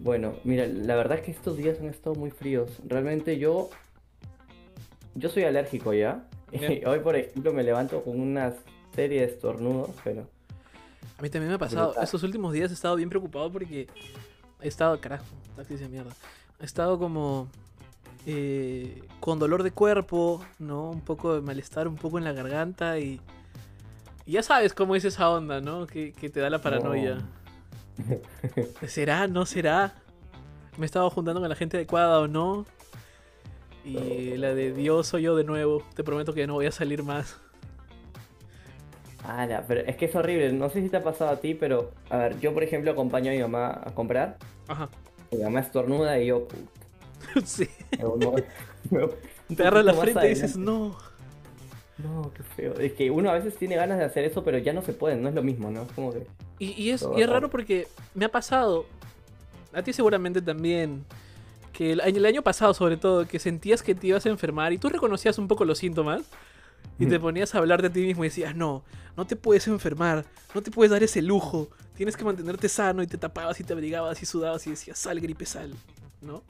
Bueno, mira, la verdad es que estos días han estado muy fríos. Realmente yo. Yo soy alérgico ya. Y hoy, por ejemplo, me levanto con una serie de estornudos, pero. A mí también me ha pasado. Brutal. Estos últimos días he estado bien preocupado porque he estado, carajo, taxis de mierda. He estado como eh, con dolor de cuerpo, ¿no? Un poco de malestar, un poco en la garganta y, y ya sabes cómo es esa onda, ¿no? Que, que te da la paranoia. ¿Será? ¿No será? ¿Me he estado juntando con la gente adecuada o no? Y la de Dios soy yo de nuevo. Te prometo que no voy a salir más. Ah, pero es que es horrible. No sé si te ha pasado a ti, pero. A ver, yo, por ejemplo, acompaño a mi mamá a comprar. Ajá. Mi mamá estornuda y yo. Sí. No, no, no, Te agarras la frente y dices, no. No, qué feo. Es que uno a veces tiene ganas de hacer eso, pero ya no se puede, no es lo mismo, ¿no? Es como que. Y, y es, y es raro. porque me ha pasado, a ti seguramente también, que el, año- el año pasado sobre todo, que sentías que te ibas a enfermar y tú reconocías un poco los síntomas y te Mm. ponías a hablar de ti mismo y decías, no, no te puedes enfermar, no te puedes dar ese lujo, tienes que mantenerte sano y te tapabas y te abrigabas y sudabas y decías, sal, gripe, sal, ¿no?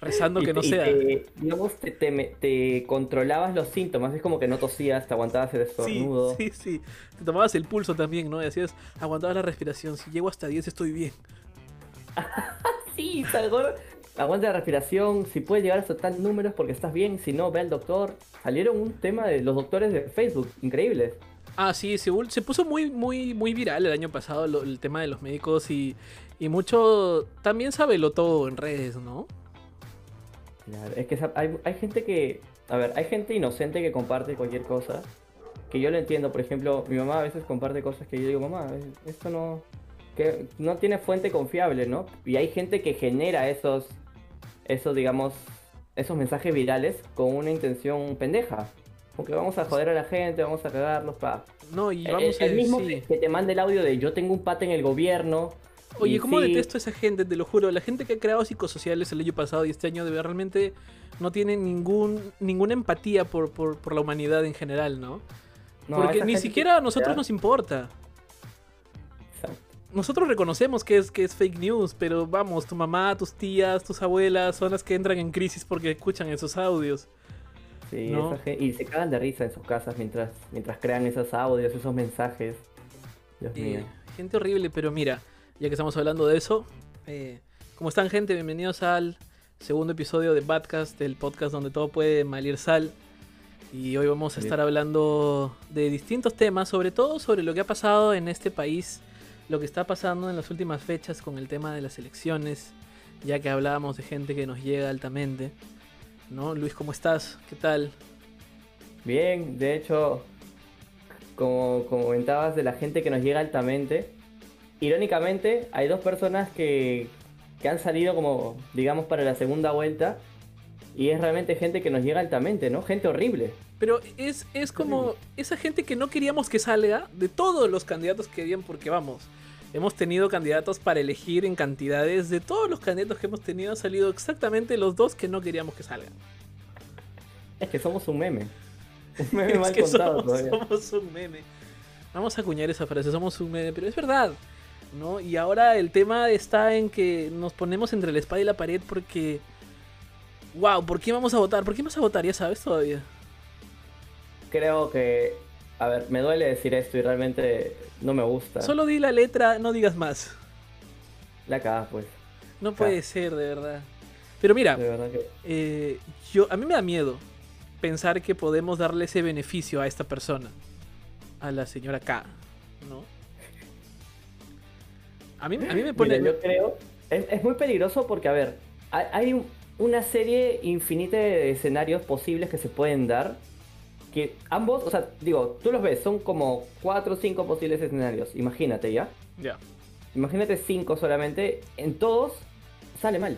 Rezando Y que no y sea. te- digamos, te, te, controlabas los síntomas, es como que no tosías, te aguantabas el estornudo. sí, sí. Te tomabas el pulso también, ¿no? Y hacías, aguantabas la respiración. Si llego hasta 10 estoy bien. Sí, Salvador. Aguanta la respiración, si puedes llegar hasta tal números porque estás bien, si no, ve al doctor. Salieron un tema de los doctores de Facebook, increíbles. Ah, sí, se, se puso muy, muy, muy viral el año pasado lo- el tema de los médicos y, y mucho también lo todo en redes, ¿no? Claro, es que hay, hay gente que, a ver, hay gente inocente que comparte cualquier cosa, que yo lo entiendo, por ejemplo, mi mamá a veces comparte cosas que yo digo, mamá, es- esto no, que no tiene fuente confiable, ¿no? Y hay gente que genera esos, esos, digamos, esos mensajes virales con una intención pendeja. Porque vamos a joder a la gente, vamos a cagarlos, pa. No, y vamos el a mismo sí. que te manda el audio de yo tengo un pata en el gobierno. Oye, ¿cómo sí, detesto a esa gente? Te lo juro. La gente que ha creado psicosociales el año pasado y este año de verdad realmente no tiene ningún, ninguna empatía por, por, por la humanidad en general, ¿no? no, Porque ni siquiera a nosotros nos importa. Exacto. Nosotros reconocemos que es, que es fake news, pero vamos, tu mamá, tus tías, tus abuelas son las que entran en crisis porque escuchan esos audios. Sí, ¿no? esa y se cagan de risa en sus casas mientras, mientras crean esos audios, esos mensajes. Dios Eh, mío. gente horrible, pero mira, ya que estamos hablando de eso, eh, ¿cómo están gente? Bienvenidos al segundo episodio de Badcast, el podcast donde todo puede malir sal. Y hoy vamos a Bien. estar hablando de distintos temas, sobre todo sobre lo que ha pasado en este país, lo que está pasando en las últimas fechas con el tema de las elecciones, ya que hablábamos de gente que nos llega altamente. ¿No? Luis, ¿cómo estás? ¿Qué tal? Bien, de hecho, como, como comentabas de la gente que nos llega altamente, irónicamente hay dos personas que, que han salido como, digamos, para la segunda vuelta. Y es realmente gente que nos llega altamente, ¿no? Gente horrible. Pero es, es como esa gente que no queríamos que salga de todos los candidatos que habían, porque vamos, hemos tenido candidatos para elegir en cantidades. De todos los candidatos que hemos tenido, han salido exactamente los dos que no queríamos que salgan. Es que somos un meme. Un meme es mal que contado somos, todavía. somos un meme. Vamos a acuñar esa frase, somos un meme, pero es verdad. ¿No? Y ahora el tema está en que nos ponemos entre la espada y la pared porque. Wow, ¿por qué vamos a votar? ¿Por qué vas a votar? Ya sabes todavía. Creo que, a ver, me duele decir esto y realmente no me gusta. Solo di la letra, no digas más. La cagas, pues. No puede ser, de verdad. Pero mira, De verdad que. eh, yo, a mí me da miedo pensar que podemos darle ese beneficio a esta persona, a la señora K, ¿no? A mí, a mí me pone... Mira, yo creo. Es, es muy peligroso porque, a ver, hay, hay un- una serie infinita de escenarios posibles que se pueden dar. Que ambos, o sea, digo, tú los ves, son como cuatro o cinco posibles escenarios. Imagínate ya. Ya. Imagínate cinco solamente. En todos sale mal.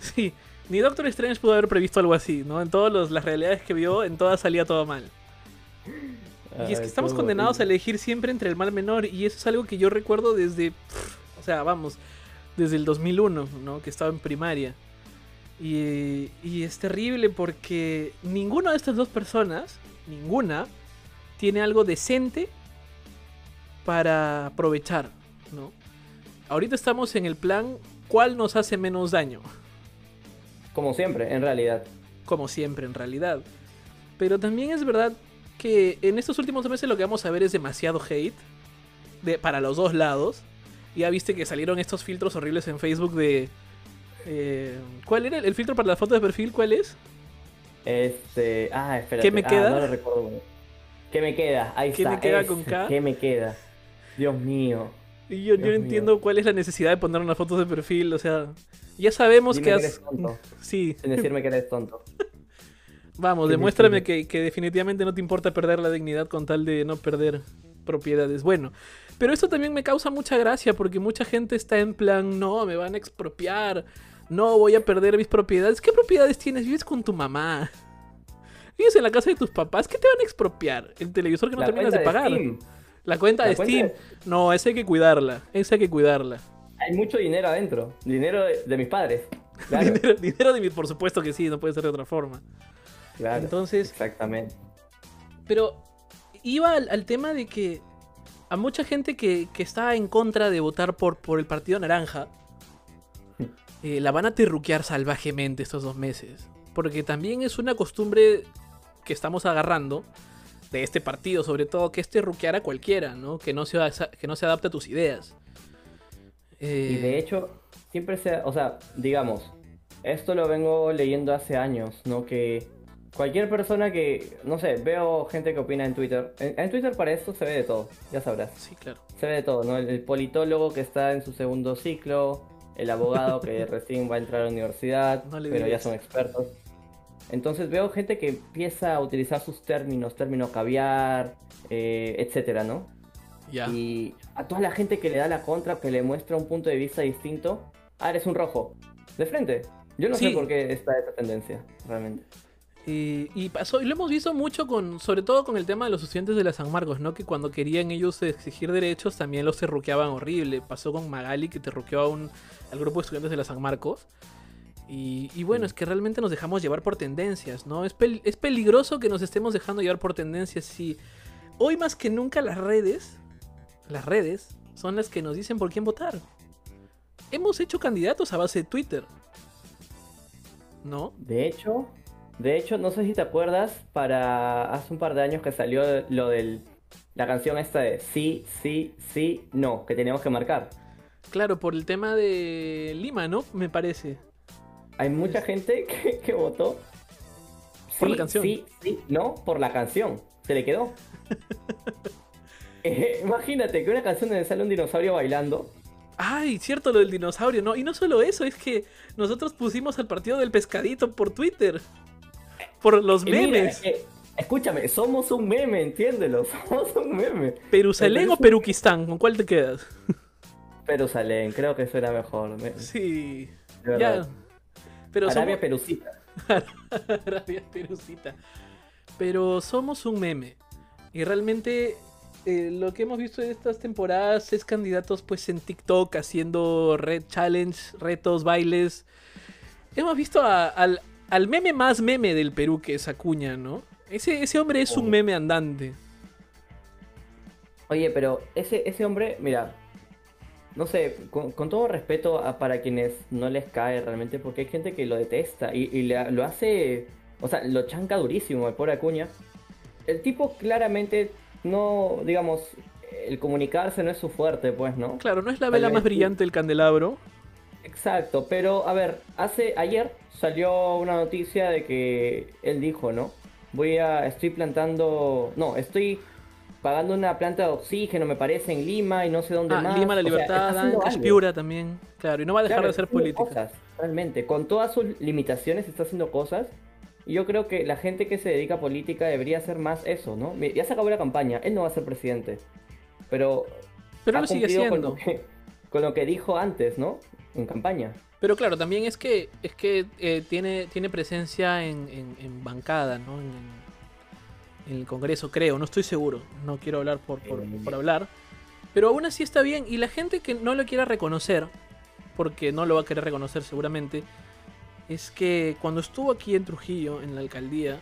Sí, ni Doctor Strange pudo haber previsto algo así, ¿no? En todas las realidades que vio, en todas salía todo mal. Y es que estamos condenados a elegir siempre entre el mal menor y eso es algo que yo recuerdo desde, pff, o sea, vamos, desde el 2001, ¿no? Que estaba en primaria. Y, y es terrible porque ninguna de estas dos personas, ninguna, tiene algo decente para aprovechar, ¿no? Ahorita estamos en el plan ¿cuál nos hace menos daño? Como siempre, en realidad. Como siempre, en realidad. Pero también es verdad que en estos últimos meses lo que vamos a ver es demasiado hate de, para los dos lados. Ya viste que salieron estos filtros horribles en Facebook de... eh, ¿Cuál era el filtro para la foto de perfil? ¿Cuál es? Este. Ah, espera. ¿Qué me queda? no lo recuerdo. ¿Qué me queda? Ahí ¿Qué está. me queda con K? ¿Qué me queda? Dios mío. Y yo, yo no mío. entiendo cuál es la necesidad de poner una foto de perfil. O sea, ya sabemos Dime que que has... eres tonto. Sí, Sin decirme que eres tonto. vamos, demuéstrame me- que, que definitivamente no te importa perder la dignidad con tal de no perder propiedades. Bueno, pero esto también me causa mucha gracia porque mucha gente está en plan, no, me van a expropiar, no voy a perder mis propiedades. ¿Qué propiedades tienes? Vives con tu mamá. Vives en la casa de tus papás. ¿Qué te van a expropiar? El televisor que no La terminas de pagar. La cuenta La de cuenta Steam. de- No, esa hay que cuidarla. Esa hay que cuidarla. Hay mucho dinero adentro. Dinero de, de mis padres. Claro. Dinero, dinero de mi, por supuesto que sí, no puede ser de otra forma. Claro. Entonces, Exactamente. pero iba al, al tema de que a mucha gente que, que está en contra de votar por, por el Partido Naranja, eh, la van a terruquear salvajemente estos dos meses. Porque también es una costumbre que estamos agarrando de este partido, sobre todo, que es terruquear a cualquiera, ¿no? Que no se, que no se adapte a tus ideas. Eh, Y de hecho, siempre se, o sea, digamos, esto lo vengo leyendo hace años, ¿no? Que cualquier persona que, no sé, veo gente que opina en Twitter. En, en Twitter para esto se ve de todo, ya sabrás. Sí, claro. Se ve de todo, ¿no? El, el politólogo que está en su segundo ciclo, el abogado que recién va a entrar a la universidad, No pero ya son expertos. Entonces veo gente que empieza a utilizar sus términos, término caviar, eh, etcétera, ¿no? Ya. Y a toda la gente que le da la contra, que le muestra un punto de vista distinto, ah, eres un rojo. De frente. Yo no Sí. sé por qué está esa tendencia, realmente. Y, y pasó, y lo hemos visto mucho con, sobre todo con el tema de los estudiantes de la San Marcos, ¿no? Que cuando querían ellos exigir derechos también los terruqueaban horrible. Pasó con Magali que terruqueó a un, al grupo de estudiantes de la San Marcos. Y, y bueno, Sí. es que realmente nos dejamos llevar por tendencias, ¿no? Es, pel- es peligroso que nos estemos dejando llevar por tendencias y hoy más que nunca las redes, las redes, son las que nos dicen por quién votar. Hemos hecho candidatos a base de Twitter. ¿No? De hecho, de hecho, no sé si te acuerdas, para hace un par de años que salió lo del la canción esta de sí, sí, sí, no, que teníamos que marcar. Claro, por el tema de Lima, ¿no? Me parece. Hay mucha gente que, que votó Por la canción. Sí, sí, no, por la canción. Se le quedó. Eh, imagínate que una canción donde sale un dinosaurio bailando. Ay, cierto lo del dinosaurio, ¿no? Y no solo eso, es que nosotros pusimos al partido del pescadito por Twitter. Por los mira, memes. es que, escúchame, somos un meme, entiéndelo. Somos un meme. ¿Perusalén o Peruquistán? ¿Con cuál te quedas? Pero salen, creo que suena mejor. me- Sí. Ya. Pero Arabia somos... Perucita. Arabia Perusita. Pero somos un meme. Y realmente eh, lo que hemos visto en estas temporadas es candidatos pues en TikTok haciendo red challenge, retos, bailes. Hemos visto a- al, al meme más meme del Perú que es Acuña, ¿no? Ese, ese hombre es un Oh. meme andante. Oye, pero ese, ese hombre, mira, no sé, con, con todo respeto a, para quienes no les cae realmente, porque hay gente que lo detesta y, y le- lo hace, o sea, lo chanca durísimo el pobre Acuña. El tipo claramente no, digamos, el comunicarse no es su fuerte, pues, ¿no? Claro, no es la vela más brillante del candelabro. Exacto, pero a ver, hace ayer salió una noticia de que él dijo, ¿no? Voy a, estoy plantando, no, estoy pagando una planta de oxígeno, me parece, en Lima y no sé dónde Ah, más. Lima, la O sea, libertad, Ancash algo. Piura también. Claro, y no va a dejar Claro, de hacer haciendo política. cosas, realmente, con todas sus limitaciones está haciendo cosas. Y yo creo que la gente que se dedica a política debería hacer más eso, ¿no? Ya se acabó la campaña, él no va a ser presidente. Pero Pero lo sigue siendo. Con lo, que, con lo que dijo antes, ¿no? En campaña. Pero claro, también es que es que eh, tiene, tiene presencia en, en- en bancada, ¿no? En, en el Congreso, creo, no estoy seguro. No quiero hablar por, por, Eh. por hablar. Pero aún así está bien. Y la gente que no lo quiera reconocer, porque no lo va a querer reconocer seguramente, es que cuando estuvo aquí en Trujillo, en la alcaldía,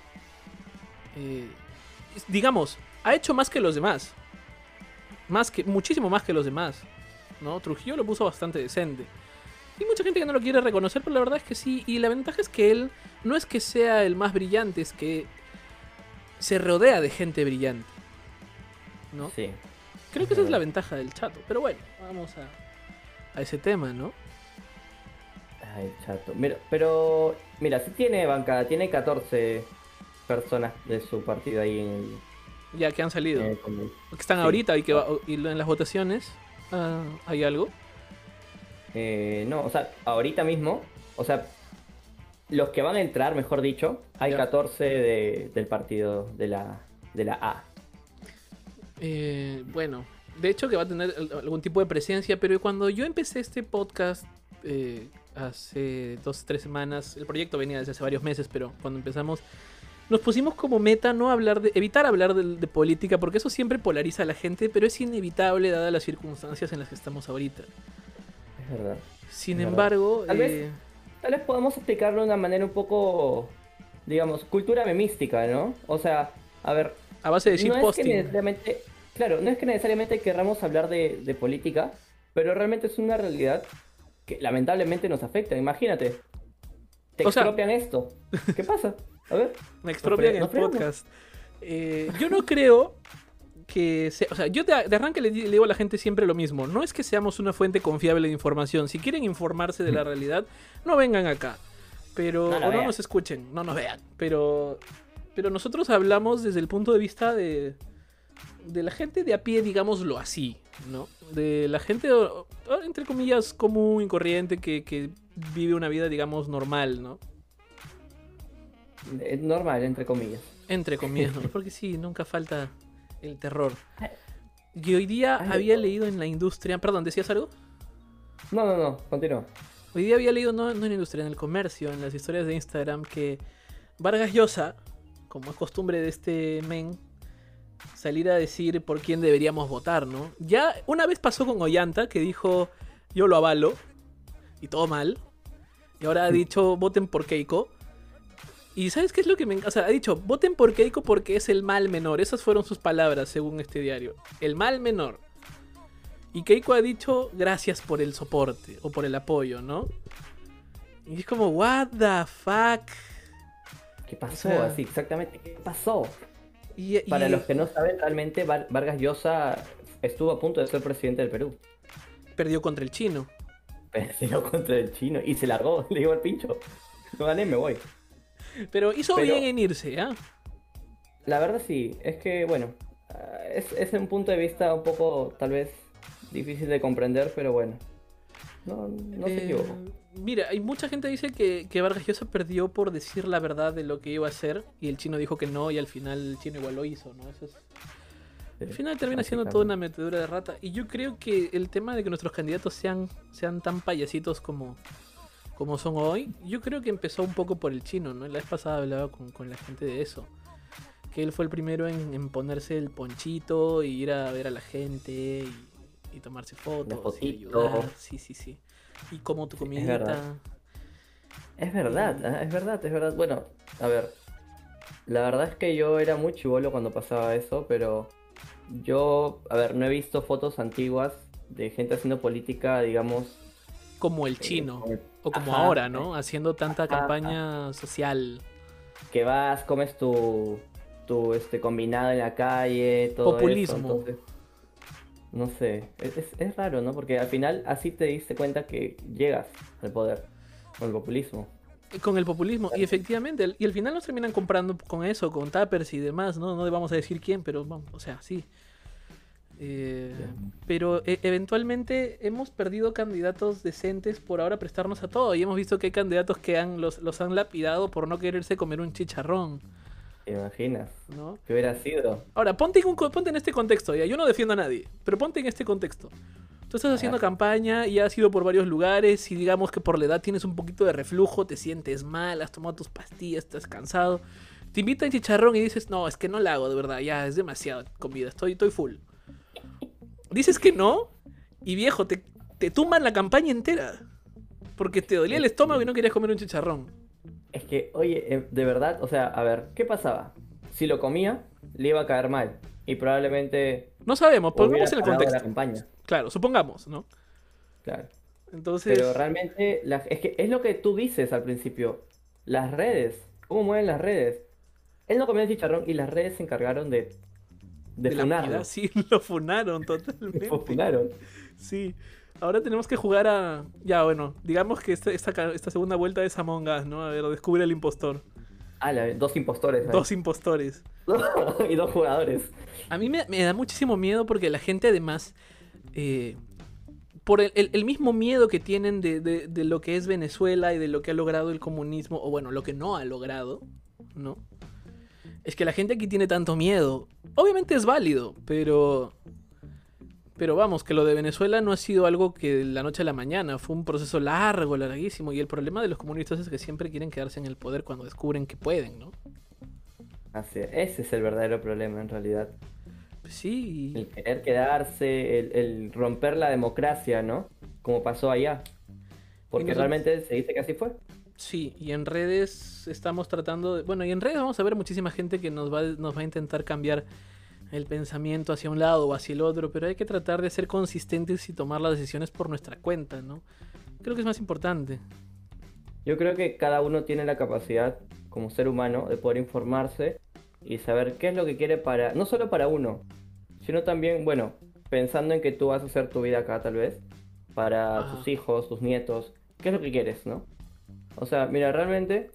eh, digamos, ha hecho más que los demás. Más que, muchísimo más que los demás. ¿no? Trujillo lo puso bastante decente. Hay mucha gente que no lo quiere reconocer, pero la verdad es que sí. Y la ventaja es que él no es que sea el más brillante, es que se rodea de gente brillante. ¿No? Sí. Creo que esa es la ventaja del chato. Pero bueno, vamos a, a ese tema, ¿no? Ay, chato. Mira, pero, mira, sí tiene bancada, tiene 14 personas de su partido ahí en el. Ya que han salido. el que están sí. ahorita y que va- y en las votaciones. ah, ¿Hay algo? Eh, no, o sea, ahorita mismo, o sea, los que van a entrar, mejor dicho, hay Ya. 14 de- del partido de la, de la A. Eh, bueno, de hecho que va a tener al- algún tipo de presencia, pero cuando yo empecé este podcast eh, hace dos, tres semanas, el proyecto venía desde hace varios meses, pero cuando empezamos nos pusimos como meta no hablar de, evitar hablar de, de política, porque eso siempre polariza a la gente, pero es inevitable dadas las circunstancias en las que estamos ahorita. Es verdad. Sin Es verdad. embargo, Tal vez- eh, Tal vez podamos explicarlo de una manera un poco, digamos, cultura memística, ¿no? O sea, a ver, a base de no es que shitposting, necesariamente, claro, no es que necesariamente querramos hablar de, de política, pero realmente es una realidad que lamentablemente nos afecta. Imagínate, te O sea- expropian esto. ¿Qué pasa? A ver. Me expropian el podcast. Eh, yo no creo que sea. O sea, yo de, de arranque le, di- le digo a la gente siempre lo mismo. No es que seamos una fuente confiable de información. Si quieren informarse de la realidad, no vengan acá. Pero. No o no nos escuchen, no nos vean. Pero. Pero nosotros hablamos desde el punto de vista de. De la gente de a pie, digámoslo así, ¿no? De la gente, entre comillas, común y corriente que, que vive una vida, digamos, normal, ¿no? Es normal, entre comillas. Entre comillas, ¿no? porque sí, nunca falta el terror. Y hoy día Ay, había leído en la industria. Perdón, ¿decías algo? No, no, no, continúa. Hoy día había leído, no, no en la industria, en el comercio, en las historias de Instagram, que Vargas Llosa, como es costumbre de este men, salir a decir por quién deberíamos votar, ¿no? Ya una vez pasó con Ollanta, que dijo, yo lo avalo, y todo mal. Y ahora ha dicho, voten por Keiko. Y ¿sabes qué es lo que me encanta? O sea, ha dicho, voten por Keiko porque es el mal menor. Esas fueron sus palabras, según este diario. El mal menor. Y Keiko ha dicho, gracias por el soporte o por el apoyo, ¿no? Y es como, what the fuck. ¿Qué pasó? O sea- Así, exactamente, ¿qué pasó? Y, y- Para los que no saben, realmente Var- Vargas Llosa estuvo a punto de ser presidente del Perú. perdió contra el chino. Perdió contra el chino y se largó, le digo al pincho. No gané, me voy. Pero hizo Pero- bien en irse, ¿ah? La verdad sí, es que bueno, ah, es, es un punto de vista un poco tal vez difícil de comprender, pero bueno. No, no se Eh, equivocó. Mira, hay mucha gente que dice que, que Vargas Llosa perdió por decir la verdad de lo que iba a hacer y el chino dijo que no y al final el chino igual lo hizo, ¿no? Eso es- Al final termina siendo toda una metedura de rata y yo creo que el tema de que nuestros candidatos sean, sean tan payasitos como, como son hoy, yo creo que empezó un poco por el chino, ¿no? La vez pasada hablaba con, con la gente de eso. Que él fue el primero en, en ponerse el ponchito y ir a ver a la gente y, y tomarse fotos y ayudar. Sí, sí, sí. Y como tu Sí, es verdad. Es verdad, ah, es verdad, es verdad. Bueno, a ver, la verdad es que yo era muy chivolo cuando pasaba eso, pero yo, a ver, no he visto fotos antiguas de gente haciendo política, digamos, Como el eh, chino. O como Ajá, ahora, ¿no? Haciendo tanta Ajá, campaña social. que vas, comes tu, tu este, combinado en la calle, todo Populismo. eso, entonces, no sé, es, es- es raro, ¿no? Porque al final así te diste cuenta que llegas al poder con el populismo. Con el populismo. Y efectivamente, y al final nos terminan comprando con eso, con tappers y demás, ¿no? No vamos a decir quién, pero vamos, o sea, sí. Eh, pero e- eventualmente hemos perdido candidatos decentes por ahora prestarnos a todo. Y hemos visto que hay candidatos que han, los, los han lapidado por no quererse comer un chicharrón, ¿Te imaginas? ¿no? ¿Qué hubiera sido? Ahora, ponte en, un ponte en este contexto, ya. Yo no defiendo a nadie, pero ponte en este contexto. Tú estás haciendo ver. campaña y has ido por varios lugares y digamos que por la edad tienes un poquito de reflujo, te sientes mal, has tomado tus pastillas, estás cansado. Te invitan chicharrón y dices, no, es que no la hago, de verdad, ya es demasiado comida, estoy, estoy full. Dices que no y viejo, te, te tumban la campaña entera. Porque te dolía el estómago y no querías comer un chicharrón. Es que, oye, eh, de verdad, o sea, a ver, ¿qué pasaba? Si lo comía, le iba a caer mal. Y probablemente No sabemos, pongamos en el parado la contexto. campaña. Claro, supongamos, ¿no? Claro. Entonces, Pero realmente, la- es que es lo que tú dices al principio. Las redes, cómo mueven las redes. Él no comió el chicharrón y las redes se encargaron de, de, de la sí, lo funaron totalmente. Lo funaron. Sí. Ahora tenemos que jugar a. Ya, bueno, digamos que esta, esta, esta segunda vuelta es Among Us, ¿no? A ver, descubre al impostor. Ah, la- dos impostores. Dos impostores. y dos jugadores. A mí me, me da muchísimo miedo porque la gente además, eh, por el, el- el mismo miedo que tienen de, de- de lo que es Venezuela y de lo que ha logrado el comunismo, o bueno, lo que no ha logrado, ¿no? Es que la gente aquí tiene tanto miedo. Obviamente es válido, pero... Pero vamos, que lo de Venezuela no ha sido algo que de la noche a la mañana, fue un proceso largo, larguísimo, y el problema de los comunistas es que siempre quieren quedarse en el poder cuando descubren que pueden, ¿no? Así, ese es el verdadero problema en realidad. Pues sí, El querer quedarse, el, el romper la democracia, ¿no? Como pasó allá. Porque realmente se dice que así fue. Sí, y en redes estamos tratando de... Bueno, y en redes vamos a ver muchísima gente que nos va, nos va a intentar cambiar el pensamiento hacia un lado o hacia el otro, pero hay que tratar de ser consistentes y tomar las decisiones por nuestra cuenta, ¿no? Creo que es más importante. Yo creo que cada uno tiene la capacidad, como ser humano, de poder informarse y saber qué es lo que quiere para, no solo para uno, sino también, bueno, pensando en que tú vas a hacer tu vida acá tal vez, para Ajá. tus hijos, tus nietos, qué es lo que quieres, ¿no? O sea, mira, realmente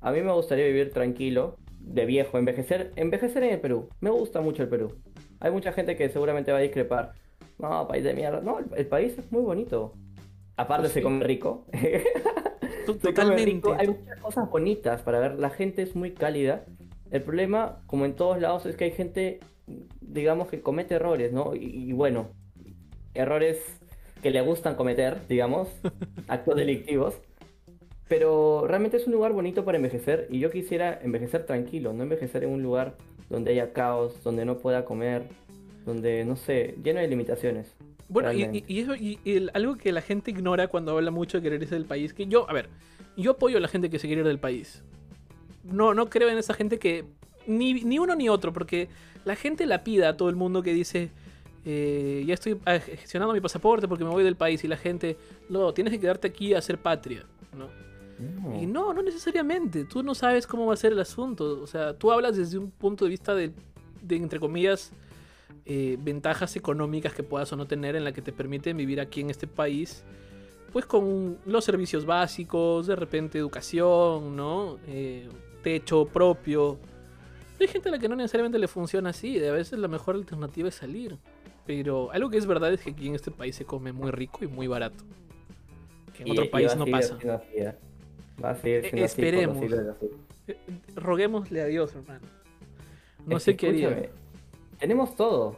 a mí me gustaría vivir tranquilo, de viejo, envejecer, envejecer en el Perú. Me gusta mucho el Perú. Hay mucha gente que seguramente va a discrepar. No, país de mierda. No, el, el país es muy bonito. Aparte se come rico. T- Se come Totalmente. rico, Hay muchas cosas bonitas para ver. La gente es muy cálida. El problema, como en todos lados, es que hay gente, digamos, que comete errores, ¿no? Y, y bueno, errores que le gustan cometer, digamos, actos delictivos. Pero realmente es un lugar bonito para envejecer y yo quisiera envejecer tranquilo, no envejecer en un lugar donde haya caos, donde no pueda comer, donde, no sé, lleno de limitaciones. Bueno, y, y- eso, y- el- algo que la gente ignora cuando habla mucho de querer irse del país, que yo, a ver, yo apoyo a la gente que se quiere ir del país. No, no creo en esa gente que, ni, ni uno ni otro, porque la gente la pida a todo el mundo que dice, eh, ya estoy ah, gestionando mi pasaporte porque me voy del país, y la gente, no, tienes que quedarte aquí a hacer patria, ¿no? No. Y no, no necesariamente. Tú no sabes cómo va a ser el asunto. O sea, tú hablas desde un punto de vista de, de, entre comillas, eh, ventajas económicas que puedas o no tener en la que te permiten vivir aquí en este país. Pues con los servicios básicos, de repente educación, ¿no? Eh, techo propio. Hay gente a la que no necesariamente le funciona así. A veces la mejor alternativa es salir. Pero algo que es verdad es que aquí en este país se come muy rico y muy barato. Que en Y- otro país no pasa. Va a seguir siendo así esperemos. siglos. Eh, Roguémosle a Dios, hermano. No Es sé qué haría. Tenemos todo.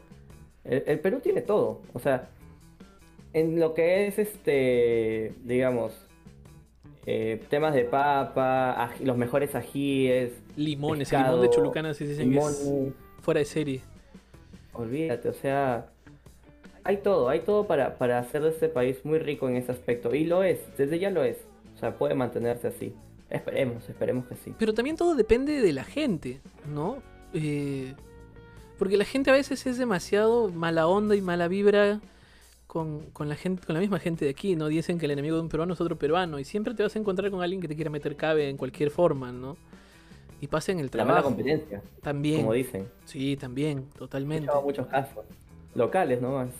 El, el Perú tiene todo. O sea, en lo que es este, digamos, eh, temas de papa, ají- los mejores ajíes, Limones, el limón de Chulucana sí dicen que es limón, fuera de serie. olvídate, o sea, hay todo, hay todo para, para hacer de este país muy rico en ese aspecto. Y lo es, desde ya lo es. O sea, puede mantenerse así. Esperemos, esperemos que sí. Pero también todo depende de la gente, ¿no? Eh, porque la gente a veces es demasiado mala onda y mala vibra con, con la gente, con la misma gente de aquí, ¿no? Dicen que el enemigo de un peruano es otro peruano. Y siempre te vas a encontrar con alguien que te quiera meter cabe en cualquier forma, ¿no? Y pasa en el La mala trabajo. competencia, También. como dicen. Sí, también, He totalmente. escuchado muchos casos. Locales nomás.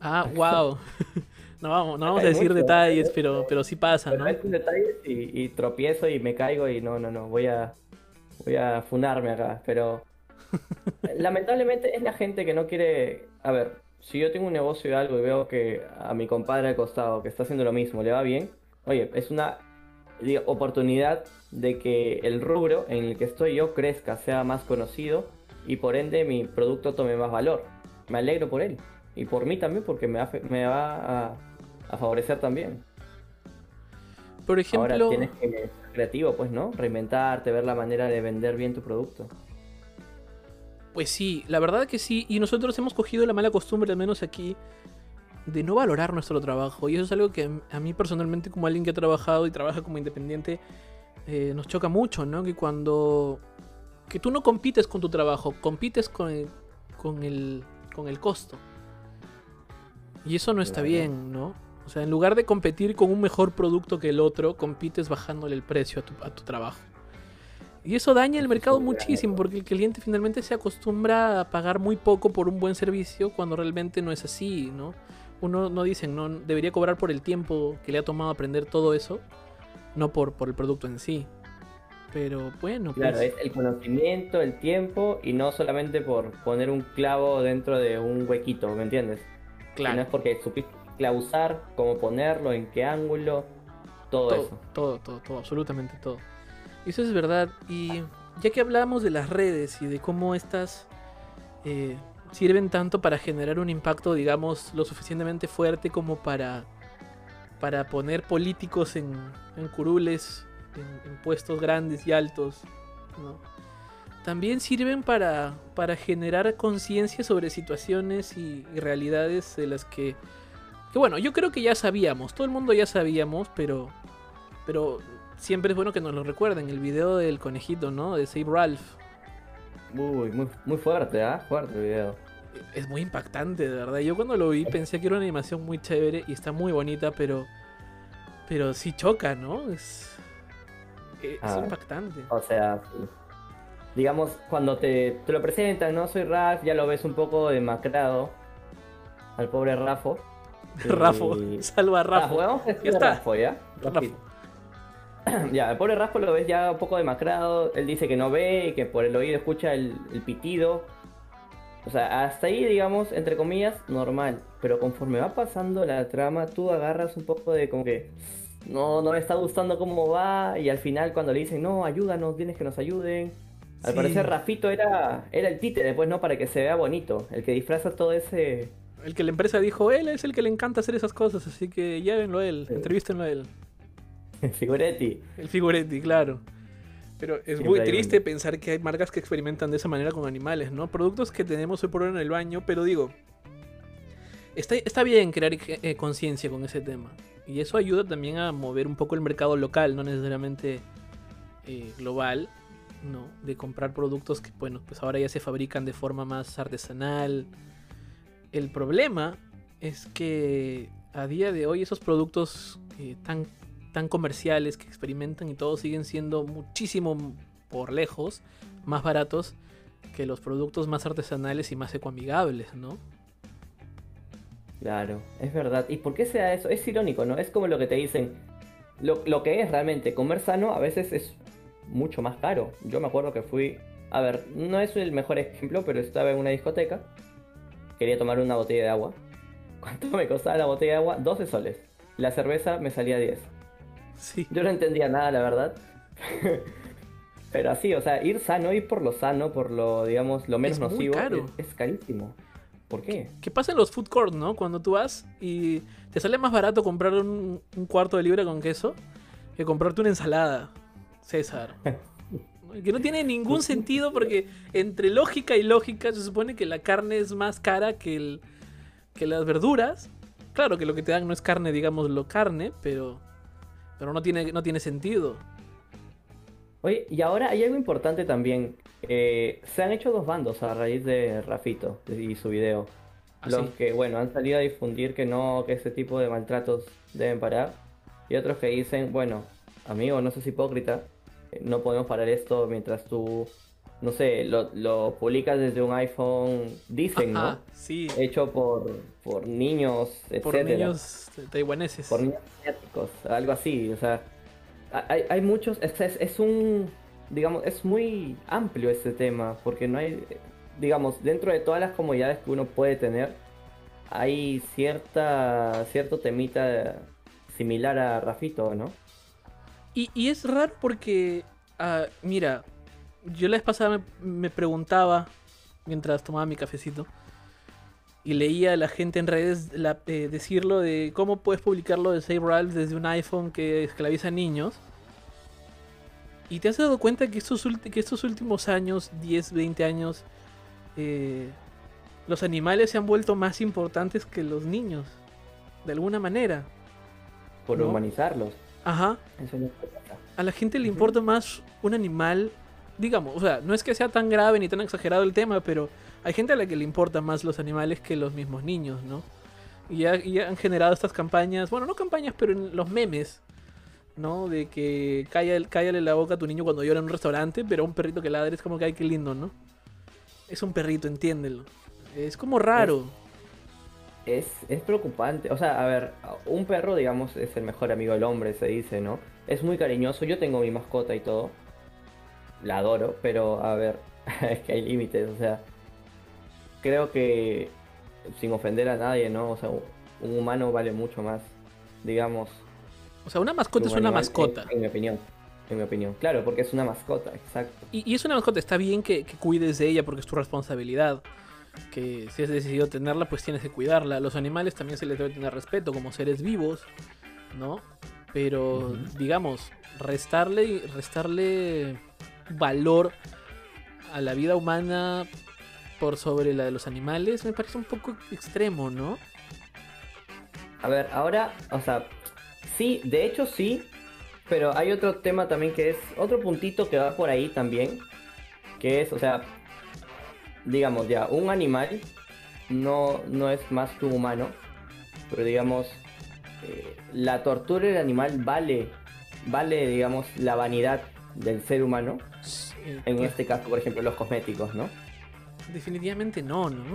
Ah, wow. no vamos, no vamos a decir mucho, detalles, pero, pero sí pasa, Pero ¿no? hay detalles y, y tropiezo y me caigo y no, no, no, voy a, voy a funarme acá, pero lamentablemente es la gente que no quiere, a ver, si yo tengo un negocio de algo y veo que a mi compadre al costado que está haciendo lo mismo le va bien, oye, es una digo, oportunidad de que el rubro en el que estoy yo crezca, sea más conocido y por ende mi producto tome más valor. Me alegro por él y por mí también porque me va, me va a, a favorecer también. Por Ahora ejemplo, tienes que ser creativo, pues, ¿no? Reinventarte, ver la manera de vender bien tu producto. pues sí, la verdad que sí. Y nosotros hemos cogido la mala costumbre, al menos aquí, de no valorar nuestro trabajo. Y eso es algo que a mí personalmente, como alguien que ha trabajado y trabaja como independiente, eh, nos choca mucho, ¿no? Que cuando... Que tú no compites con tu trabajo, compites con el, con el, con el costo. Y eso no está bien, ¿no? O sea, en lugar de competir con un mejor producto que el otro, compites bajándole el precio a tu, a tu trabajo. Y eso daña el mercado muchísimo porque el cliente finalmente se acostumbra a pagar muy poco por un buen servicio cuando realmente no es así, ¿no? Uno no dicen, no debería cobrar por el tiempo que le ha tomado aprender todo eso, no por, por el producto en sí. Pero bueno, Claro, pues, es el conocimiento, el tiempo y no solamente por poner un clavo dentro de un huequito, ¿me entiendes? claro. No es porque supiste usar, cómo ponerlo, en qué ángulo, todo, todo, eso. todo, todo, todo, absolutamente todo. Eso es verdad. Y ya que hablamos de las redes y de cómo estas eh, sirven tanto para generar un impacto, digamos, lo suficientemente fuerte como para, para poner políticos en, en curules, en, en puestos grandes y altos, ¿no? También sirven para, para generar conciencia sobre situaciones y, y realidades de las que que bueno, yo creo que ya sabíamos, todo el mundo ya sabíamos, pero pero siempre es bueno que nos lo recuerden, el video del conejito, ¿no? De Save Ralph. Uy, muy, muy fuerte, ¿ah? Fuerte el video. Es muy impactante, de verdad. Yo cuando lo vi pensé que era una animación muy chévere y está muy bonita, pero pero sí choca, ¿no? Es es Ah. impactante. O sea, digamos, cuando te, te lo presentan, ¿no? Soy Raf, ya lo ves un poco demacrado al pobre Rafo. Rafo, Y- salva a Ah, Rafo. vamos a decir Ya está. Rafo, ¿ya? Rafo. Ya, el pobre Rafo lo ves ya un poco demacrado. Él dice que no ve y que por el oído escucha el, el pitido. O sea, hasta ahí, digamos, entre comillas, normal. Pero conforme va pasando la trama, tú agarras un poco de como que. No, no me está gustando cómo va. Y al final, cuando le dicen, no, ayúdanos, tienes que nos ayuden. Al Sí. parecer, Rafito era, era el títere, después, ¿no? Para que se vea bonito. El que disfraza todo ese. El que la empresa dijo, él es el que le encanta hacer esas cosas, así que llévenlo a él, Sí. entrevístenlo a él. figuretti. El figuretti, claro. Pero es Siempre muy triste pensar que hay marcas que experimentan de esa manera con animales, ¿no? Productos que tenemos hoy por hoy en el baño, pero digo, está, está bien crear eh, conciencia con ese tema. Y eso ayuda también a mover un poco el mercado local, no necesariamente eh, global, ¿no? De comprar productos que, bueno, pues ahora ya se fabrican de forma más artesanal. El problema es que a día de hoy esos productos eh, tan tan comerciales que experimentan y todos siguen siendo muchísimo por lejos más baratos que los productos más artesanales y más ecoamigables, ¿no? Claro, es verdad. ¿Y por qué se da eso? Es irónico, ¿no? Es como lo que te dicen. Lo, lo que es realmente comer sano a veces es mucho más caro. Yo me acuerdo que fui. A ver, no es el mejor ejemplo, pero estaba en una discoteca. Quería tomar una botella de agua. ¿Cuánto me costaba la botella de agua? 12 soles. La cerveza me salía 10. Sí. Yo no entendía nada, la verdad. Pero así, o sea, ir sano, ir por lo sano, por lo, digamos, lo menos Es nocivo, caro. Es, es carísimo. ¿Por qué? ¿Qué pasa en los food court, no? Cuando tú vas y te sale más barato comprar un, un cuarto de libra con queso que comprarte una ensalada, César. Que no tiene ningún sentido porque entre lógica y lógica se supone que la carne es más cara que, el, que las verduras. Claro que lo que te dan no es carne, digámoslo, carne, pero, pero no, tiene, no tiene sentido. Oye, y ahora hay algo importante también. Eh, se han hecho dos bandos a raíz de Rafito y su video. ¿Ah, Los sí? que, bueno, han salido a difundir que no, que ese tipo de maltratos deben parar. Y otros que dicen, bueno, amigo, no seas hipócrita. No podemos parar esto mientras tú, no sé, lo, lo publicas desde un iPhone, dicen, ¿no? Ajá, sí, Hecho por, por niños, por etcétera. niños taiwaneses. por niños asiáticos, algo así, o sea, hay, hay muchos, es, es, es un, digamos, es muy amplio este tema, porque no hay, digamos, dentro de todas las comodidades que uno puede tener, hay cierta, cierto temita similar a Rafito, ¿no? Y, y es raro porque, ah, mira, yo la vez pasada me, me preguntaba, mientras tomaba mi cafecito, y leía a la gente en redes la- eh, decirlo de cómo puedes publicarlo de Save Ralph desde un iPhone que esclaviza a niños. Y te has dado cuenta que estos, que estos últimos años, 10, 20 años, eh, los animales se han vuelto más importantes que los niños, de alguna manera. Por ¿No? humanizarlos. Ajá. A la gente le importa más un animal, digamos, o sea, no es que sea tan grave ni tan exagerado el tema, pero hay gente a la que le importan más los animales que los mismos niños, ¿no? Y, ha- y han generado estas campañas, bueno, no campañas, pero en los memes, ¿no? De que cállale, cállale la boca a tu niño cuando llora en un restaurante, pero a un perrito que ladre es como que, ay, qué lindo, ¿no? Es un perrito, entiéndelo. Es como raro. Es, es preocupante. O sea, a ver, un perro, digamos, es el mejor amigo del hombre, se dice, ¿no? Es muy cariñoso. Yo tengo mi mascota y todo. La adoro, pero a ver, es que hay límites. O sea, creo que sin ofender a nadie, ¿no? O sea, un humano vale mucho más, digamos. O sea, una mascota un es una mascota. En, en mi opinión. En mi opinión. Claro, porque es una mascota, exacto. Y, y es una mascota, está bien que, que cuides de ella porque es tu responsabilidad. Que si has decidido tenerla, pues tienes que cuidarla. A los animales también se les debe tener respeto como seres vivos, ¿no? Pero, digamos, restarle, restarle valor a la vida humana por sobre la de los animales me parece un poco extremo, ¿no? A ver, ahora, o sea, sí, de hecho sí, pero hay otro tema también que es, otro puntito que va por ahí también, que es, o sea, digamos ya, un animal no, no es más que un humano, pero digamos, eh, la tortura del animal vale, vale, digamos, la vanidad del ser humano, Eh, en este caso, por ejemplo, los cosméticos, ¿no? Definitivamente no, ¿no?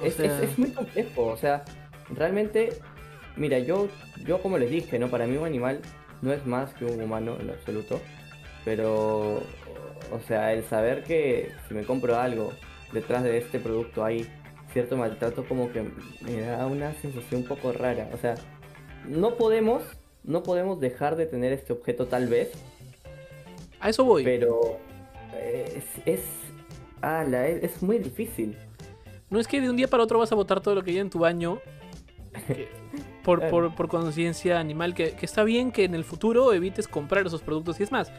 O Es, sea- es- es muy complejo, o sea, realmente, mira, yo, yo como les dije, ¿no? Para mí un animal no es más que un humano en absoluto, pero, o sea, el saber que si me compro algo, detrás de este producto hay cierto maltrato como que me da una sensación un poco rara, o sea, no podemos, no podemos dejar de tener este objeto tal vez, A eso voy. pero es, es, ala, es, es muy difícil. No es que de un día para otro vas a botar todo lo que hay en tu baño que- por, Claro. por, por conciencia animal, que, que está bien que en el futuro evites comprar esos productos. Y es más,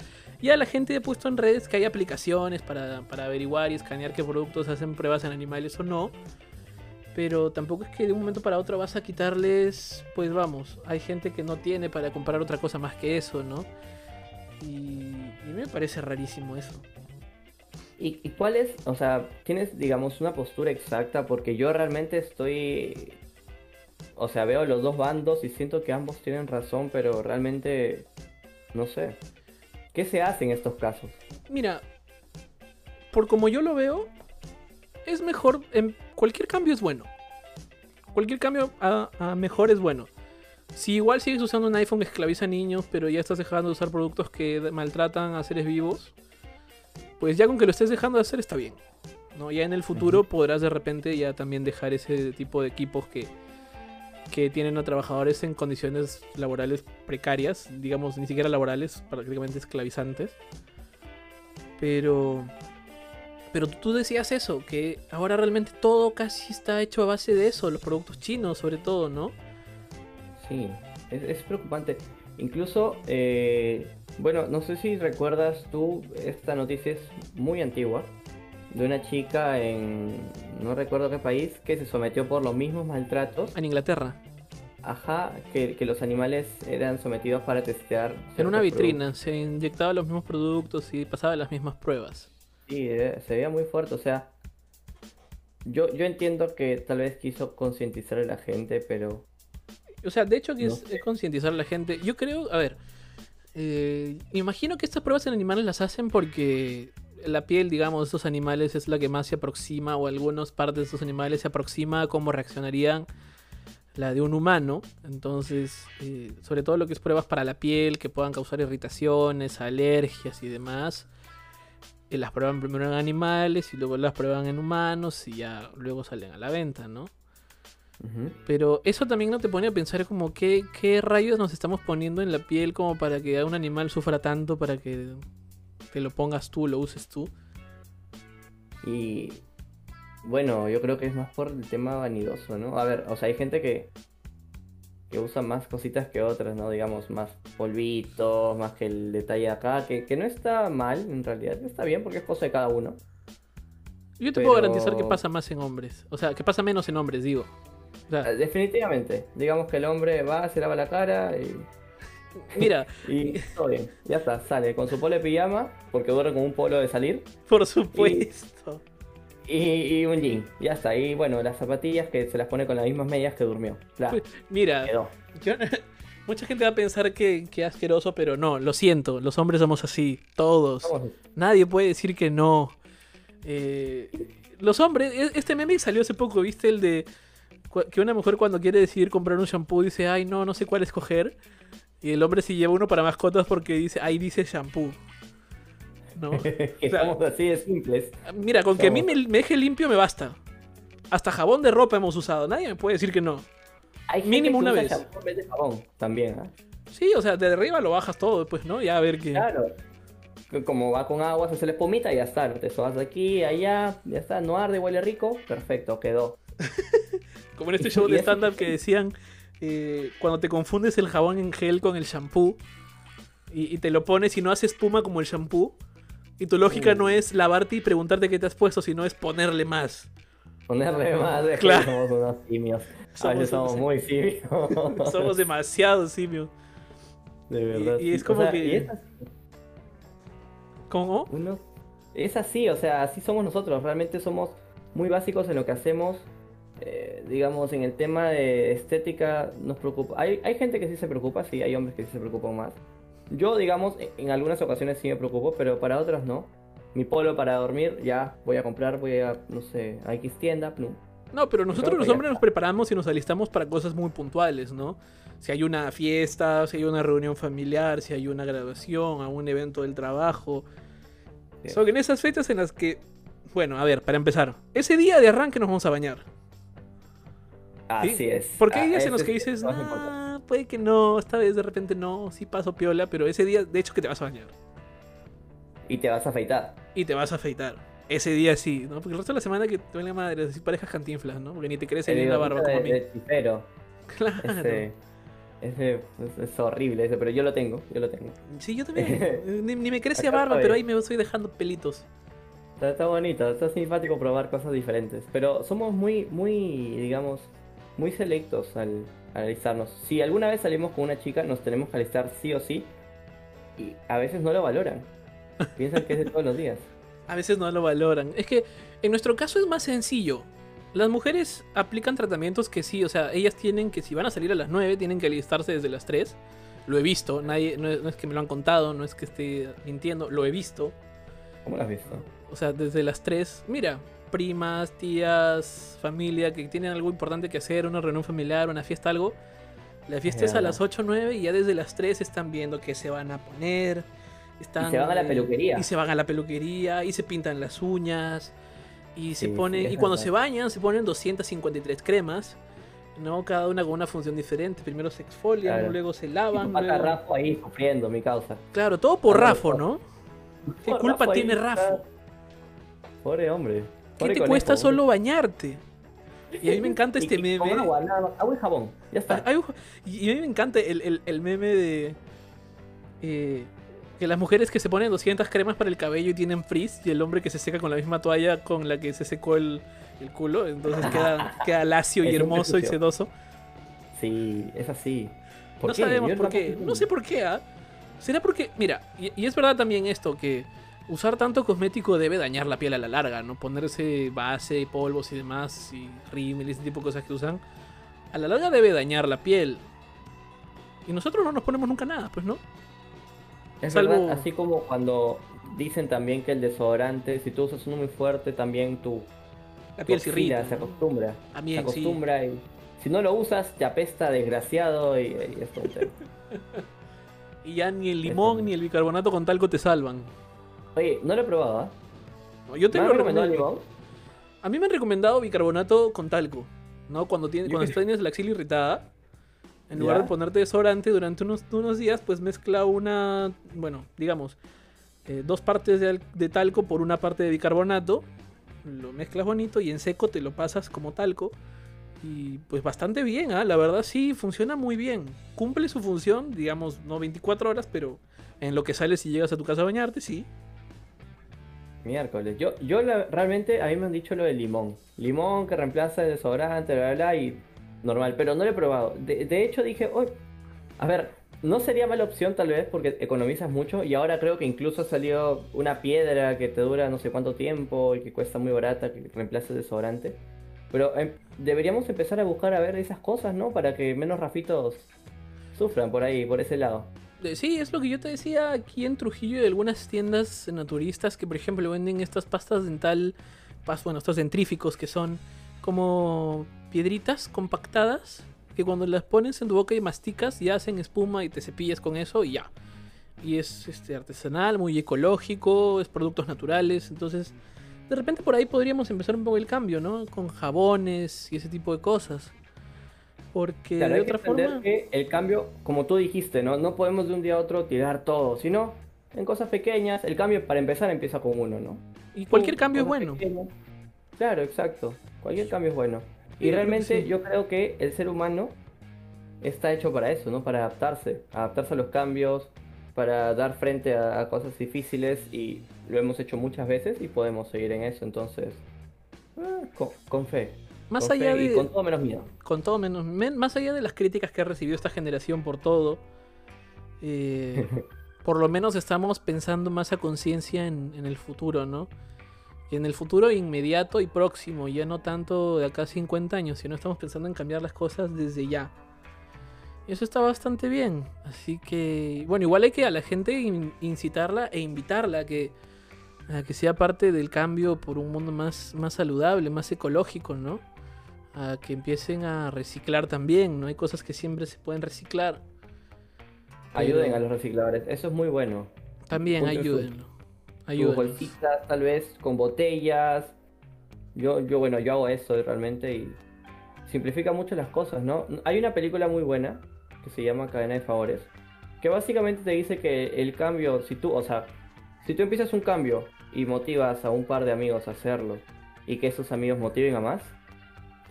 ya la gente ha puesto en redes que hay aplicaciones para, para averiguar y escanear qué productos hacen pruebas en animales o no. Pero tampoco es que de un momento para otro vas a quitarles, pues vamos, hay gente que no tiene para comprar otra cosa más que eso, ¿no? Y, y me parece rarísimo eso. ¿Y, y cuál es, o sea, tienes, digamos, una postura exacta? Porque yo realmente estoy, o sea, veo los dos bandos y siento que ambos tienen razón, pero realmente, no sé. ¿Qué se hace en estos casos? Mira, por como yo lo veo, es mejor. En cualquier cambio es bueno. Cualquier cambio a, a mejor es bueno. Si igual sigues usando un iPhone que esclaviza a niños, pero ya estás dejando de usar productos que maltratan a seres vivos, pues ya con que lo estés dejando de hacer está bien. ¿no? Ya en el futuro podrás de repente ya también dejar ese tipo de equipos que, que tienen a trabajadores en condiciones laborales precarias, digamos, ni siquiera laborales, prácticamente esclavizantes. Pero. Pero tú decías eso, que ahora realmente todo casi está hecho a base de eso, los productos chinos sobre todo, ¿no? Sí, es, es preocupante. Incluso, eh, bueno, no sé si recuerdas tú, esta noticia es muy antigua, de una chica en, no recuerdo qué país, que se sometió por los mismos maltratos, En Inglaterra, ajá, que, que los animales eran sometidos para testear. en una vitrina, se inyectaba los mismos productos y pasaba las mismas pruebas. Sí, eh, se veía muy fuerte, o sea, yo, yo entiendo que tal vez quiso concientizar a la gente, pero O sea, de hecho que No es, es concientizar a la gente. Yo creo, a ver, eh, me imagino que estas pruebas en animales las hacen porque la piel, digamos, de estos animales es la que más se aproxima, o algunas partes de estos animales se aproxima a cómo reaccionarían la de un humano. Entonces, eh, sobre todo lo que es pruebas para la piel, que puedan causar irritaciones, alergias y demás. eh, las prueban primero en animales y luego las prueban en humanos y ya luego salen a la venta, ¿no? Pero eso también no te pone a pensar como qué, qué rayos nos estamos poniendo en la piel como para que un animal sufra tanto para que te lo pongas tú, lo uses tú. Y bueno, yo creo que es más por el tema vanidoso, ¿no? A ver, o sea, hay gente que, que usa más cositas que otras, ¿no? Digamos, más polvitos, más que el detalle acá, que, que no está mal, en realidad, está bien porque es cosa de cada uno. Yo te puedo garantizar que pasa más en hombres. O sea, que pasa menos en hombres, digo. O sea, Eh, Definitivamente, digamos que el hombre va, se lava la cara y, mira, y todo bien, ya está, sale con su polo de pijama, porque duerme con un polo de salir, por supuesto. y, y un jean. Ya está. Y bueno, las zapatillas que se las pone con las mismas medias que durmió. Mira, quedó. yo- mucha gente va a pensar que, que asqueroso, pero no, lo siento, los hombres somos así, todos. Nadie puede decir que no. Eh, los hombres, e- este meme salió hace poco, ¿viste? El de que una mujer cuando quiere decidir comprar un shampoo dice, ay, no, no sé cuál escoger. Y el hombre sí lleva uno para mascotas porque dice, ahí dice shampoo. ¿No? que O sea, somos así de simples. Mira, con que a mí me, me deje limpio me basta. Hasta jabón de ropa hemos usado. Nadie me puede decir que no. Hay Mínimo que una vez. champú en vez de jabón también, ¿ah? Sí, o sea, de arriba lo bajas todo, pues, ¿no? Ya a ver qué. Claro. Como va con agua, se hace la espumita y ya está. Te sobas de aquí, allá, ya está. No arde, huele rico. Perfecto, quedó. Como en este show de stand-up que decían, eh, cuando te confundes el jabón en gel con el shampoo y, y te lo pones y no hace espuma como el shampoo, y tu lógica Mm. no es lavarte y preguntarte qué te has puesto, sino es ponerle más. Ponerle más que Claro. somos unos simios. Somos veces somos muy simios. Somos demasiado simios. De verdad. y es como O sea, que- es ¿Cómo? uno- es así, o sea, así somos nosotros. Realmente somos muy básicos en lo que hacemos. Eh, digamos, en el tema de estética nos preocupa. Hay, hay gente que sí se preocupa, sí, hay hombres que sí se preocupan más. Yo, digamos, en, algunas ocasiones sí me preocupo, pero para otras no. Mi polo para dormir, ya voy a comprar, voy a, no sé, a X tienda, plum. No, pero nosotros los hombres nos preparamos y nos alistamos para cosas muy puntuales, ¿no? Si hay una fiesta, si hay una reunión familiar, si hay una graduación, algún evento del trabajo. Sí. Son en esas fechas en las que, bueno, a ver, para empezar, ese día de arranque nos vamos a bañar. Así ¿sí? es. Porque hay Ah, días en los que es dices, importante. nah, puede que no, esta vez de repente no, sí paso piola, pero ese día, de hecho, que te vas a bañar. Y te vas a afeitar. Y te vas a afeitar. Ese día sí, ¿no? Porque el resto de la semana que te la madre, así parejas cantinflas, ¿no? Porque ni te El bien la barba como a de, mí. de chifero. Claro. Ese, ese es, horrible ese, pero yo lo tengo, yo lo tengo. Sí, yo también. ni, ni me crece Acá barba, pero ahí me estoy dejando pelitos. Está, está bonito, está simpático probar cosas diferentes. Pero somos muy, muy, digamos, muy selectos al, al alistarnos. Si alguna vez salimos con una chica, nos tenemos que alistar sí o sí. Y a veces no lo valoran. Piensan que es de todos los días. A veces no lo valoran. Es que en nuestro caso es más sencillo. Las mujeres aplican tratamientos que sí, o sea, ellas tienen que si van a salir a las 9, tienen que alistarse desde las 3. Lo he visto, nadie, no es, no es que me lo han contado, no es que esté mintiendo, lo he visto. ¿Cómo lo has visto? O sea, desde las 3, mira, primas, tías, familia que tienen algo importante que hacer, una reunión familiar, una fiesta, algo. La fiesta es a las 8 o 9 y ya desde las 3 están viendo qué se van a poner. Están, Y se van a la eh, peluquería. Y se van a la peluquería y se pintan las uñas. Y se Sí, ponen. sí, y cuando se bañan, se ponen 253 cremas. ¿no? Cada una con una función diferente. Primero se exfolian, Claro. luego se Y lavan. pata luego- Rafa ahí sufriendo, mi causa. Claro, todo por Claro, Rafo, por- ¿no? ¿Qué Por culpa Rafa ahí tiene está- Rafo? Pobre hombre. ¿Qué te cuesta solo bañarte? Y a mí me encanta este y meme. Con agua, nada más. Agua y jabón. Ya está. Y a mí me encanta el, el- el meme de. eh, que las mujeres que se ponen 200 cremas para el cabello y tienen frizz, y el hombre que se seca con la misma toalla con la que se secó el, el culo. Entonces queda, queda lacio y hermoso y sedoso. Sí, es así. ¿Por No qué? sabemos Yo por qué. No sé por qué, ¿ah? ¿Será porque.? Mira, y, y es verdad también esto, que usar tanto cosmético debe dañar la piel a la larga, ¿no? Ponerse base, polvos y demás, y rímel y ese tipo de cosas que usan, a la larga debe dañar la piel. Y nosotros no nos ponemos nunca nada, pues, ¿no? Es Salvo- verdad, así como cuando dicen también que el desodorante, si tú usas uno muy fuerte, también tu La piel se irrita. se acostumbra. También, se sí. acostumbra y si no lo usas, te apesta desgraciado y, y es. Y ya ni el limón ni el bicarbonato con talco te salvan. Oye, no lo he probado, ¿ah? No, Yo te ¿Me lo han recomendado? A mí me han recomendado bicarbonato con talco, ¿no? Cuando, tienes, Yo cuando creo- tienes la axila irritada, en lugar Ya. de ponerte desodorante durante unos, unos días, pues mezcla una, bueno, digamos, eh, dos partes de, al- de talco por una parte de bicarbonato, lo mezclas bonito y en seco te lo pasas como talco. Y pues bastante bien, ¿ah? la verdad sí, funciona muy bien. Cumple su función, digamos, no 24 horas, pero en lo que sales y llegas a tu casa a bañarte, sí. Miércoles. Yo, yo realmente, a mí me han dicho lo del limón. Limón que reemplaza el desodorante, bla, bla, bla, y normal, pero no lo he probado. De, de hecho dije, "Oye, a ver, no sería mala opción tal vez porque economizas mucho y ahora creo que incluso ha salido una piedra que te dura no sé cuánto tiempo y que cuesta muy barata, que reemplace el desodorante. Pero em, deberíamos empezar a buscar a ver esas cosas, ¿no? Para que menos rafitos sufran por ahí, por ese lado. Sí, es lo que yo te decía aquí en Trujillo de algunas tiendas naturistas que, por ejemplo, venden estas pastas dental, pas- bueno, estos dentríficos que son como piedritas compactadas que cuando las pones en tu boca y masticas ya hacen espuma y te cepillas con eso y ya. Y es este, artesanal, muy ecológico, es productos naturales, entonces de repente por ahí podríamos empezar un poco el cambio, ¿no? Con jabones y ese tipo de cosas. Porque Claro, de otra forma... que el cambio, como tú dijiste, ¿no? No podemos de un día a otro tirar todo, sino en cosas pequeñas. El cambio, para empezar, empieza con uno, ¿no? Y cualquier cambio es bueno. pequeñas. Claro, exacto. Cualquier cambio es bueno. Sí, Y yo creo que realmente sí. yo creo que el ser humano está hecho para eso, ¿no? Para adaptarse, adaptarse a los cambios, para dar frente a, a cosas difíciles y lo hemos hecho muchas veces y podemos seguir en eso. Entonces, eh, con, con fe. Más allá y de... con todo menos miedo. con todo menos men- más allá de las críticas que ha recibido esta generación por todo eh, por lo menos estamos pensando más a conciencia en, en el futuro no y en el futuro inmediato y próximo ya no tanto de acá a 50 años sino estamos pensando en cambiar las cosas desde ya y eso está bastante bien así que bueno igual hay que a la gente in- incitarla e invitarla a que a que sea parte del cambio por un mundo más, más saludable, más ecológico, ¿no? A que empiecen a reciclar también, ¿no? Hay cosas que siempre se pueden reciclar. Ayuden Pero- a los recicladores, eso es muy bueno. También Ponte ayúdenlo. Sus Ayúdenlos. bolsitas, tal vez con botellas. Yo, yo, bueno, yo hago eso realmente y simplifica mucho las cosas, ¿no? Hay una película muy buena que se llama Cadena de Favores, que básicamente te dice que el cambio, si tú, o sea, si tú empiezas un cambio y motivas a un par de amigos a hacerlo y que esos amigos motiven a más,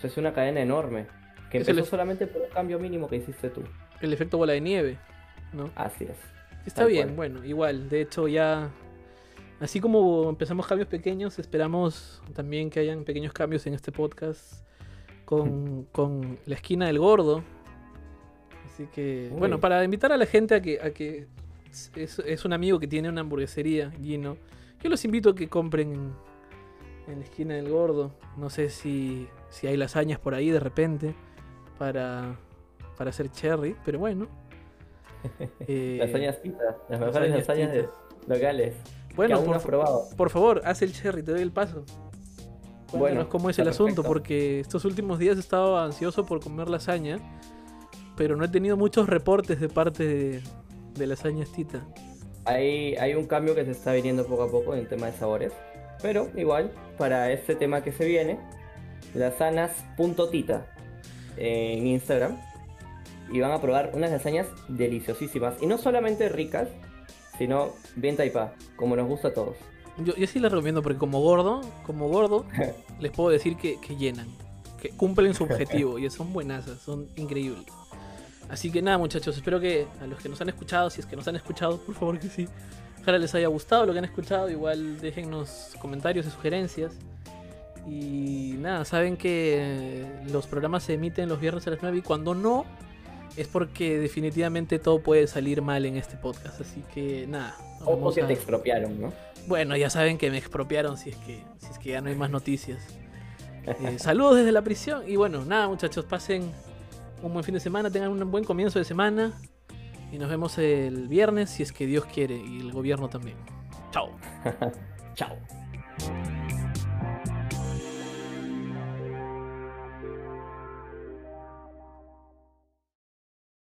pues es una cadena enorme que Es empezó solamente por un cambio mínimo que hiciste tú. El efecto bola de nieve, ¿no? Así es. Está tal bien, cual. bueno, igual. De hecho, ya. Así como empezamos cambios pequeños, esperamos también que hayan pequeños cambios en este podcast con, con la esquina del gordo. Así que, Uy. bueno, para invitar a la gente a que, a que es, es un amigo que tiene una hamburguesería, Gino. Yo los invito a que compren en, en la esquina del gordo. No sé si, si hay lasañas por ahí de repente para, para hacer cherry, pero bueno. Eh, Lasañas pita, las mejores lasañas lasañas de- locales. Bueno, que aún no por, has probado. por favor, haz el cherry, te doy el paso. Cuéntanos Bueno, cómo es el asunto, perfecto. porque estos últimos días he estado ansioso por comer lasaña, pero no he tenido muchos reportes de parte de, de lasañas Tita. Hay, hay un cambio que se está viniendo poco a poco en el tema de sabores. Pero igual, para este tema que se viene, lasanas.tita en Instagram. Y van a probar unas lasañas deliciosísimas. Y no solamente ricas, sino bien taipa, como nos gusta a todos. Yo, yo sí les recomiendo, porque como gordo, como gordo, les puedo decir que, que llenan, que cumplen su objetivo y son buenasas, son increíbles. Así que nada, muchachos, espero que a los que nos han escuchado, si es que nos han escuchado, por favor que sí, ojalá les haya gustado lo que han escuchado. Igual déjennos comentarios y sugerencias. Y nada, saben que los programas se emiten los viernes a las 9 y cuando no, es porque definitivamente todo puede salir mal en este podcast. Así que nada. O vamos que a- te expropiaron, ¿no? bueno, ya saben que me expropiaron si es que, si es que ya no hay más noticias. Eh, saludos desde la prisión. Y bueno, nada, muchachos, pasen un buen fin de semana, tengan un buen comienzo de semana. Y nos vemos el viernes si es que Dios quiere y el gobierno también. Chao. Chao.